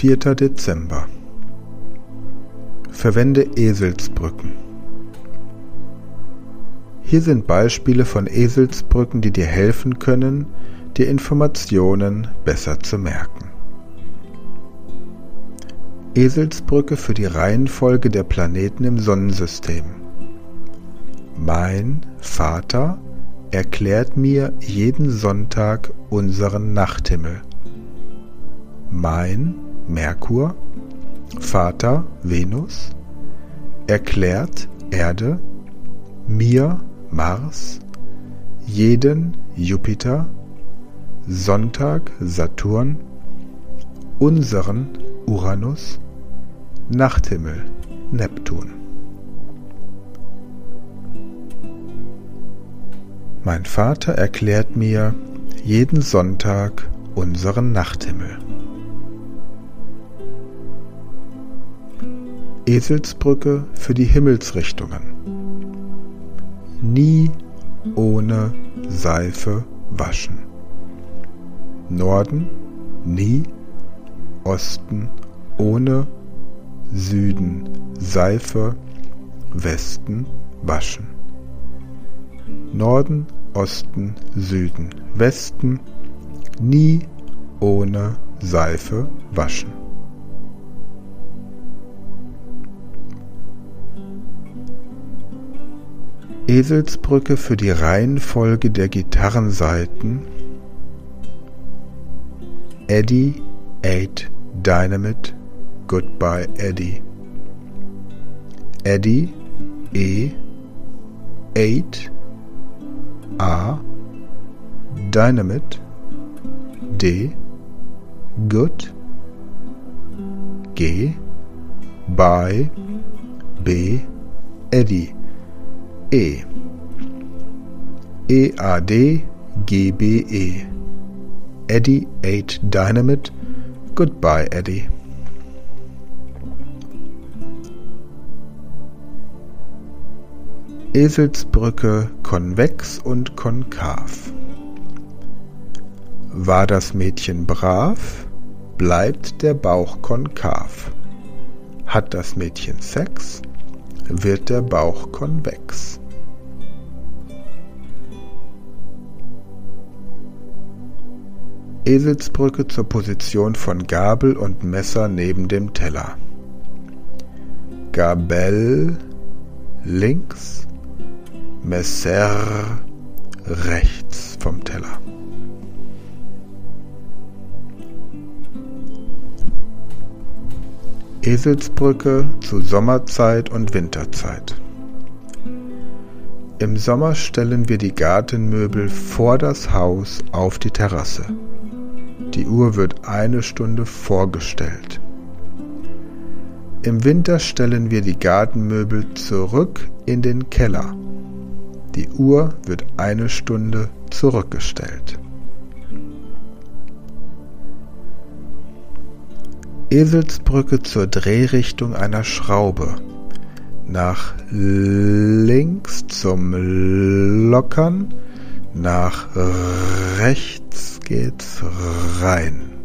4. Dezember Verwende Eselsbrücken. Hier sind Beispiele von Eselsbrücken, die dir helfen können, dir Informationen besser zu merken. Eselsbrücke für die Reihenfolge der Planeten im Sonnensystem. Mein Vater erklärt mir jeden Sonntag unseren Nachthimmel. Mein Merkur, Vater Venus, erklärt Erde, mir Mars, jeden Jupiter, Sonntag Saturn, unseren Uranus, Nachthimmel Neptun. Mein Vater erklärt mir jeden Sonntag unseren Nachthimmel. Eselsbrücke für die Himmelsrichtungen. Nie ohne Seife waschen. Norden nie, Osten ohne, Süden Seife, Westen waschen. Norden, Osten, Süden, Westen nie ohne Seife waschen. Eselsbrücke für die Reihenfolge der Gitarrenseiten Eddie ate dynamite. Goodbye Eddie. Eddie E ate A Dynamite. D Good. G by B Eddie E E A D G B E Eddie ate dynamite Goodbye Eddie Eselsbrücke konvex und konkav. War das Mädchen brav, bleibt der Bauch konkav. Hat das Mädchen Sex, wird der Bauch konvex. Eselsbrücke zur Position von Gabel und Messer neben dem Teller. Gabel links, Messer rechts vom Teller. Eselsbrücke zu Sommerzeit und Winterzeit. Im Sommer stellen wir die Gartenmöbel vor das Haus auf die Terrasse. Die Uhr wird eine Stunde vorgestellt. Im Winter stellen wir die Gartenmöbel zurück in den Keller. Die Uhr wird eine Stunde zurückgestellt. Eselsbrücke zur Drehrichtung einer Schraube. Nach links zum Lockern, nach rechts geht's rein.